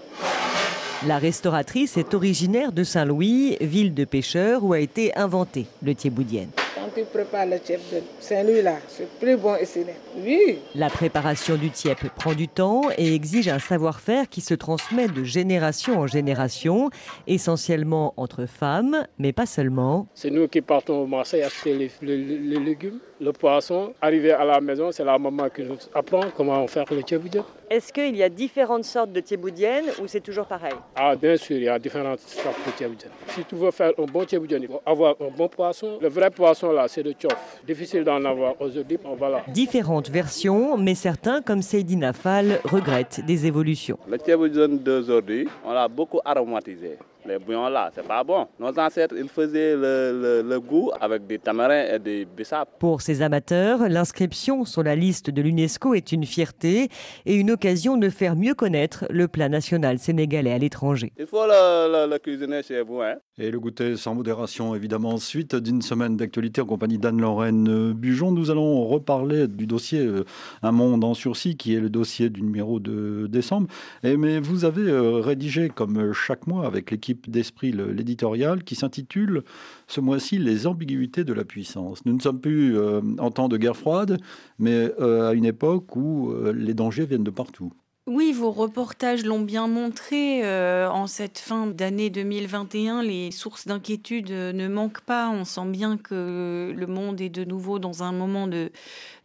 La restauratrice est originaire de Saint-Louis, ville de pêcheurs où a été inventé le thieboudienne tu prépares le tiep de Saint-Louis là, c'est plus bon ici. Oui. La préparation du tiep prend du temps et exige un savoir-faire qui se transmet de génération en génération, essentiellement entre femmes, mais pas seulement. C'est nous qui partons au Marseille acheter les, les, légumes, le poisson. Arrivé à la maison, c'est la maman qui nous apprend comment faire le thieboudienne. Est-ce qu'il y a différentes sortes de thieboudienne ou c'est toujours pareil Ah, bien sûr, il y a différentes sortes de thieboudienne. Si tu veux faire un bon thieboudienne, il faut avoir un bon poisson. Le vrai poisson là, c'est le tchof. Difficile d'en avoir aujourd'hui. Voilà. Différentes versions, mais certains, comme Seydina Fall, regrettent des évolutions. Le thieboudienne d'aujourd'hui, on l'a beaucoup aromatisé. Les bouillons là, c'est pas bon. Nos ancêtres, ils faisaient le, goût avec des tamarins et des bissap. Pour ces amateurs, l'inscription sur la liste de l'UNESCO est une fierté et une occasion de faire mieux connaître le plat national sénégalais à l'étranger. Il faut le, cuisiner chez vous. Hein. Et le goûter sans modération, évidemment. Suite d'une semaine d'actualité en compagnie d'Anne-Lorraine Bujon, nous allons reparler du dossier euh, Un monde en sursis, qui est le dossier du numéro de décembre. Mais vous avez euh, rédigé, comme chaque mois, avec l'équipe d'esprit l'éditorial qui s'intitule ce mois-ci Les ambiguïtés de la puissance. Nous ne sommes plus euh, en temps de guerre froide, mais euh, à une époque où euh, les dangers viennent de partout. Oui, vos reportages l'ont bien montré. en cette fin d'année 2021, les sources d'inquiétude ne manquent pas. On sent bien que le monde est de nouveau dans un moment de,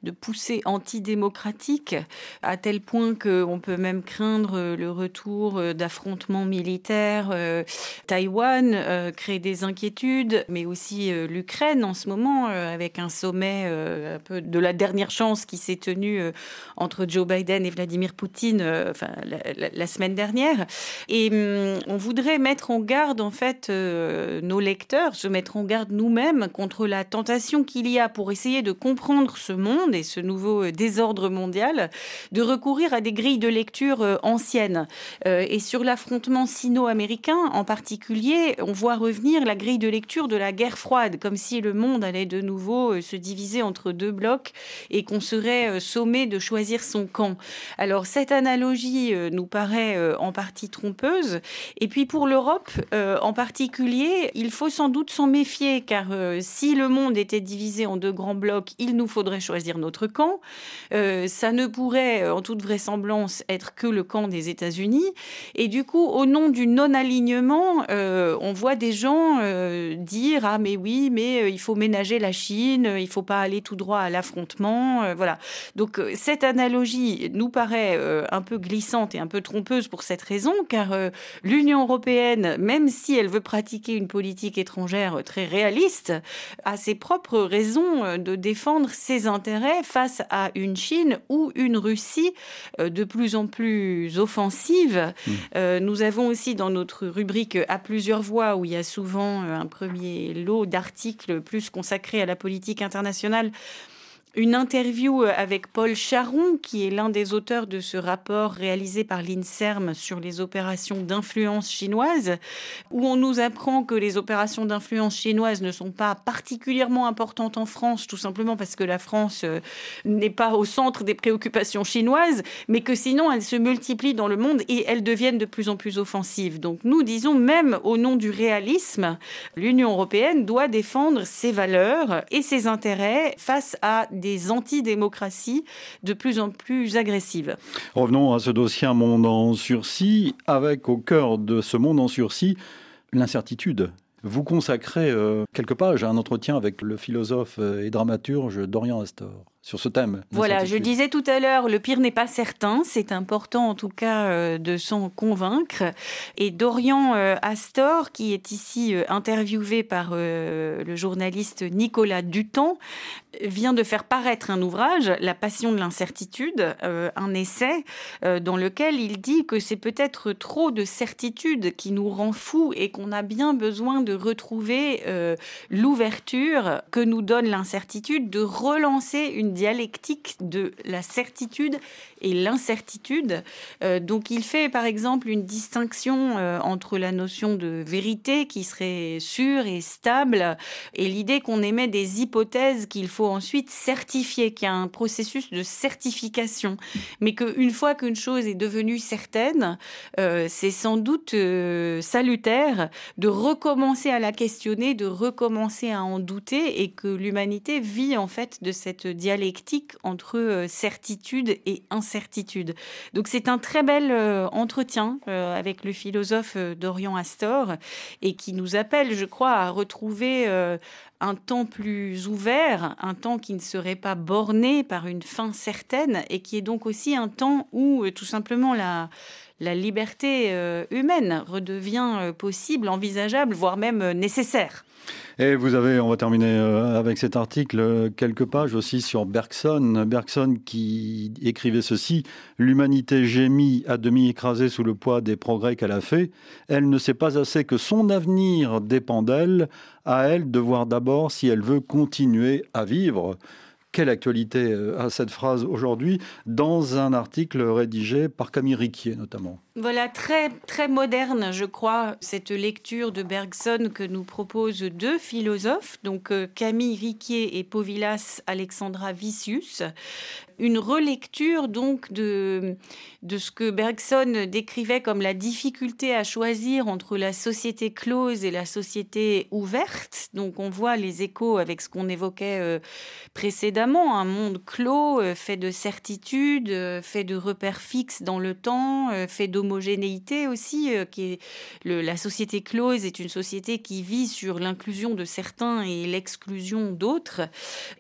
de poussée antidémocratique, à tel point qu'on peut même craindre le retour euh, d'affrontements militaires. Euh, Taïwan euh, crée des inquiétudes, mais aussi l'Ukraine en ce moment, avec un sommet un peu de la dernière chance qui s'est tenu entre Joe Biden et Vladimir Poutine enfin, la, semaine dernière. Et hum, on voudrait mettre en garde, en fait, nos lecteurs, se mettre en garde nous-mêmes contre la tentation qu'il y a pour essayer de comprendre ce monde et ce nouveau désordre mondial, de recourir à des grilles de lecture anciennes. Et sur l'affrontement sino-américain en particulier, on voit revenir la grille de lecture de la guerre froide, comme si le monde allait de nouveau se diviser entre deux blocs et qu'on serait sommé de choisir son camp. Alors cette analogie nous paraît en partie trompeuse. Et puis pour l'Europe en particulier, il faut sans doute s'en méfier, car si le monde était divisé en deux grands blocs, il nous faudrait choisir notre camp. Euh, ça ne pourrait, euh, en toute vraisemblance, être que le camp des États-Unis. Et du coup, au nom du non-alignement, euh, on voit des gens dire ah mais oui, mais il faut ménager la Chine, il faut pas aller tout droit à l'affrontement, voilà. Donc cette analogie nous paraît un peu glissante et un peu trompeuse pour cette raison, car l'Union européenne, même si elle veut pratiquer une politique étrangère très réaliste, a ses propres raisons de défendre ses intérêts face à une Chine ou une Russie euh, de plus en plus offensive. Mmh. Euh, nous avons aussi dans notre rubrique à plusieurs voix, où il y a souvent euh, un premier lot d'articles plus consacrés à la politique internationale, une interview euh, avec Paul Charon, qui est l'un des auteurs de ce rapport réalisé par l'INSERM sur les opérations d'influence chinoise, où on nous apprend que les opérations d'influence chinoise ne sont pas particulièrement importantes en France, tout simplement parce que la France euh, n'est pas au centre des préoccupations chinoises, mais que sinon elles se multiplient dans le monde et elles deviennent de plus en plus offensives. Donc nous disons même au nom du réalisme, l'Union européenne doit défendre ses valeurs et ses intérêts face à des antidémocraties de plus en plus agressives. Revenons à ce dossier Un monde en sursis, avec au cœur de ce monde en sursis l'incertitude. Vous consacrez euh, quelques pages à un entretien avec le philosophe et dramaturge Dorian Astor sur ce thème. Voilà, je disais tout à l'heure, le pire n'est pas certain. C'est important en tout cas euh, de s'en convaincre. Et Dorian euh, Astor, qui est ici euh, interviewé par le journaliste Nicolas Dutan, vient de faire paraître un ouvrage, La passion de l'incertitude, un essai dans lequel il dit que c'est peut-être trop de certitude qui nous rend fous et qu'on a bien besoin de retrouver l'ouverture que nous donne l'incertitude, de relancer une dialectique de la certitude et l'incertitude. Euh, donc il fait par exemple une distinction euh, entre la notion de vérité qui serait sûre et stable et l'idée qu'on émet des hypothèses qu'il faut ensuite certifier, qu'il y a un processus de certification, mais qu'une fois qu'une chose est devenue certaine, euh, c'est sans doute salutaire de recommencer à la questionner, de recommencer à en douter et que l'humanité vit en fait de cette dialectique entre certitude et incertitude certitude. Donc c'est un très bel euh, entretien euh, avec le philosophe euh, Dorian Astor et qui nous appelle, je crois, à retrouver un temps plus ouvert, un temps qui ne serait pas borné par une fin certaine et qui est donc aussi un temps où tout simplement la liberté humaine redevient possible, envisageable, voire même nécessaire. Et vous avez, on va terminer euh, avec cet article, euh, quelques pages aussi sur Bergson. Bergson qui écrivait ceci L'humanité gémit à demi écrasée sous le poids des progrès qu'elle a faits. Elle ne sait pas assez que son avenir dépend d'elle. À elle de voir d'abord si elle veut continuer à vivre. Quelle actualité euh, a cette phrase aujourd'hui dans un article rédigé par Camille Riquier notamment. Voilà, très, très moderne, je crois, cette lecture de Bergson que nous proposent deux philosophes, donc euh, Camille Riquier et Povilas Alexandra Vicius une relecture donc de, de ce que Bergson décrivait comme la difficulté à choisir entre la société close et la société ouverte. Donc on voit les échos avec ce qu'on évoquait euh, précédemment, un monde clos euh, fait de certitudes, euh, fait de repères fixes dans le temps, fait d'homogénéité aussi, qui est la société close est une société qui vit sur l'inclusion de certains et l'exclusion d'autres.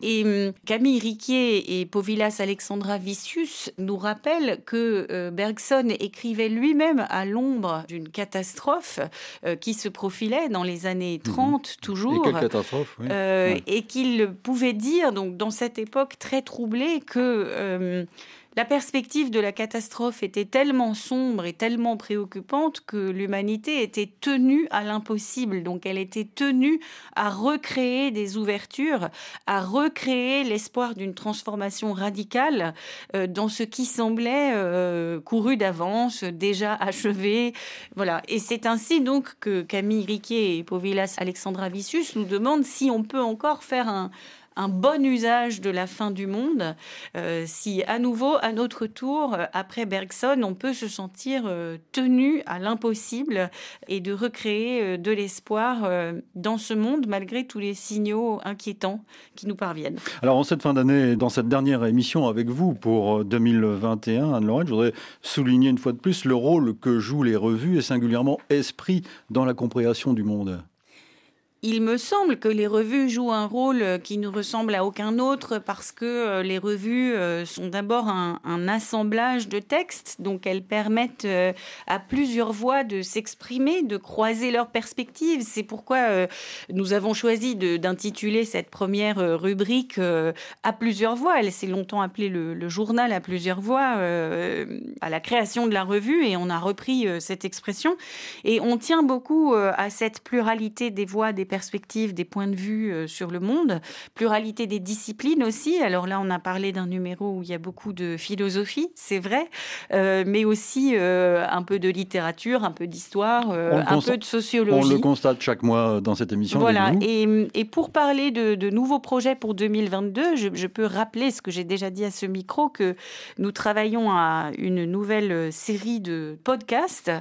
Et hum, Camille Riquier et Povilas Alexandra Vicius nous rappelle que euh, Bergson écrivait lui-même à l'ombre d'une catastrophe euh, qui se profilait dans les années 30 mhm. toujours. Et quelle catastrophe euh, Et qu'il pouvait dire, donc dans, cette époque très troublée que la perspective de la catastrophe était tellement sombre et tellement préoccupante que l'humanité était tenue à l'impossible. Donc elle était tenue à recréer des ouvertures, à recréer l'espoir d'une transformation radicale euh, dans ce qui semblait euh, couru d'avance, déjà achevé. Voilà. Et c'est ainsi donc que Camille Riquet et Povilas Alexandra Vicius nous demandent si on peut encore faire un, un bon usage de la fin du monde, euh, si à nouveau, à notre tour, euh, après Bergson, on peut se sentir euh, tenu à l'impossible et de recréer de l'espoir dans ce monde malgré tous les signaux inquiétants qui nous parviennent. Alors en cette fin d'année, dans cette dernière émission avec vous pour 2021, Anne-Laurent, je voudrais souligner une fois de plus le rôle que jouent les revues et singulièrement Esprit dans la compréhension du monde. Il me semble que les revues jouent un rôle euh, qui ne ressemble à aucun autre parce que euh, les revues euh, sont d'abord un, assemblage de textes, donc elles permettent à plusieurs voix de s'exprimer, de croiser leurs perspectives. C'est pourquoi nous avons choisi d'intituler cette première rubrique à plusieurs voix. Elle s'est longtemps appelée le, journal à plusieurs voix à la création de la revue et on a repris cette expression. Et on tient beaucoup à cette pluralité des voix des perspectives, des points de vue euh, sur le monde, pluralité des disciplines aussi. Alors là, on a parlé d'un numéro où il y a beaucoup de philosophie, c'est vrai, euh, mais aussi euh, un peu de littérature, un peu d'histoire, un peu de sociologie. On le constate chaque mois dans cette émission. Voilà, et, et, pour parler de, nouveaux projets pour 2022, je, je peux rappeler ce que j'ai déjà dit à ce micro, que nous travaillons à une nouvelle série de podcasts,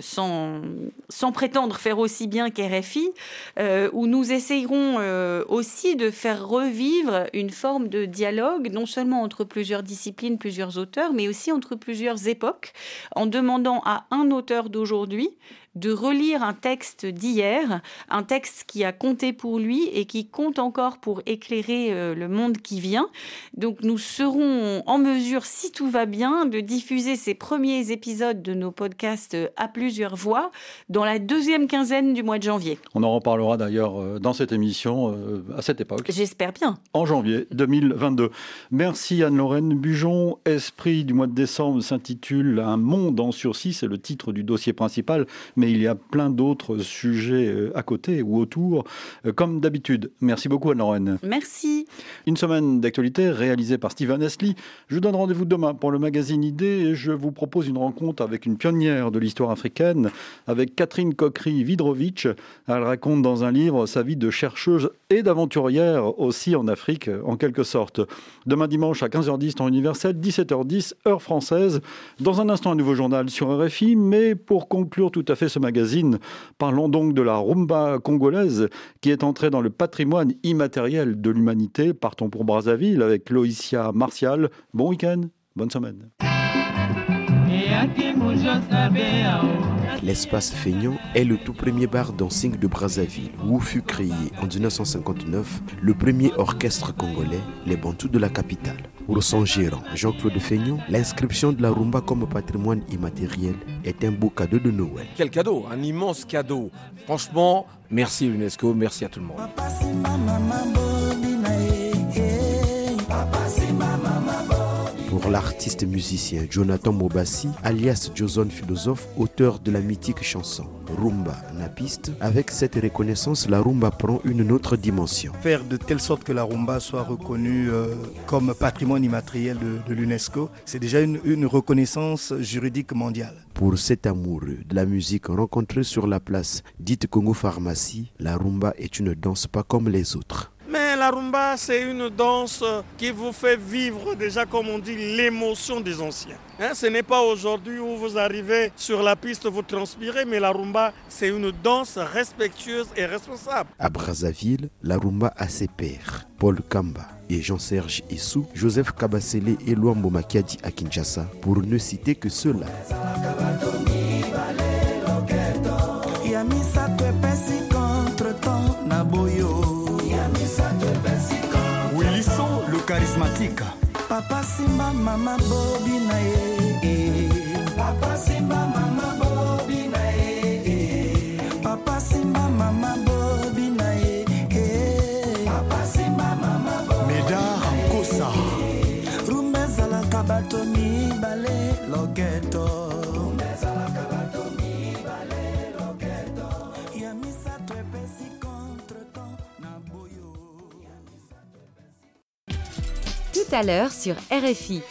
sans, sans prétendre faire aussi bien qu'RFI, euh, où nous essayerons euh, aussi de faire revivre une forme de dialogue, non seulement entre plusieurs disciplines, plusieurs auteurs, mais aussi entre plusieurs époques, en demandant à un auteur d'aujourd'hui de relire un texte d'hier, un texte qui a compté pour lui et qui compte encore pour éclairer euh, le monde qui vient. Donc nous serons en mesure, si tout va bien, de diffuser ces premiers épisodes de nos podcasts à plusieurs voix dans la deuxième quinzaine du mois de janvier. On en reparlera d'ailleurs euh, dans cette émission euh, à cette époque. J'espère bien. En janvier 2022. Merci Anne-Lorraine Bujon. Esprit du mois de décembre s'intitule Un monde en sursis, c'est le titre du dossier principal, mais il y a plein d'autres sujets euh, à côté ou autour, euh, comme d'habitude. Merci beaucoup, Anne-Lorraine. Merci. Une semaine d'actualité réalisée par Steven Astley. Je donne rendez-vous demain pour le magazine Idée et je vous propose une rencontre avec une pionnière de l'histoire africaine, avec Catherine Kokri-Vidrovitch. Elle raconte dans un livre sa vie de chercheuse et d'aventurière aussi en Afrique, en quelque sorte. Demain dimanche à 15h10 temps universel, 17h10 heure française. Dans un instant, un nouveau journal sur RFI, mais pour conclure tout à fait ce magazine. Parlons donc de la rumba congolaise qui est entrée dans le patrimoine immatériel de l'humanité. Partons pour Brazzaville avec Loïcia Martial. Bon week-end, bonne semaine. L'espace Feignon est le tout premier bar dancing de Brazzaville où fut créé en 1959 le premier orchestre congolais, les Bantous de la capitale. Pour son gérant, Jean-Claude Feignon, l'inscription de la rumba comme patrimoine immatériel est un beau cadeau de Noël. Quel cadeau, un immense cadeau. Franchement, merci l'UNESCO, merci à tout le monde. Pour l'artiste musicien Jonathan Mobassi, alias Joson Philosophe, auteur de la mythique chanson Rumba Napiste. Avec cette reconnaissance, la rumba prend une autre dimension. Faire de telle sorte que la rumba soit reconnue euh, comme patrimoine immatériel de, l'UNESCO, c'est déjà une, une reconnaissance juridique mondiale. Pour cet amoureux de la musique rencontré sur la place dite Congo Pharmacie, la rumba est une danse pas comme les autres. La rumba, c'est une danse qui vous fait vivre déjà, comme on dit, l'émotion des anciens. Hein, ce n'est pas aujourd'hui où vous arrivez sur la piste, vous transpirez, mais la rumba, c'est une danse respectueuse et responsable. À Brazzaville, la rumba a ses pères, Paul Kamba et Jean-Serge Issou, Joseph Kabasele et Luambo Makiadi à Kinshasa, pour ne citer que ceux-là. afrika. Papa simba mama bobi na ye. Papa simba mama bobi Tout à l'heure sur RFI.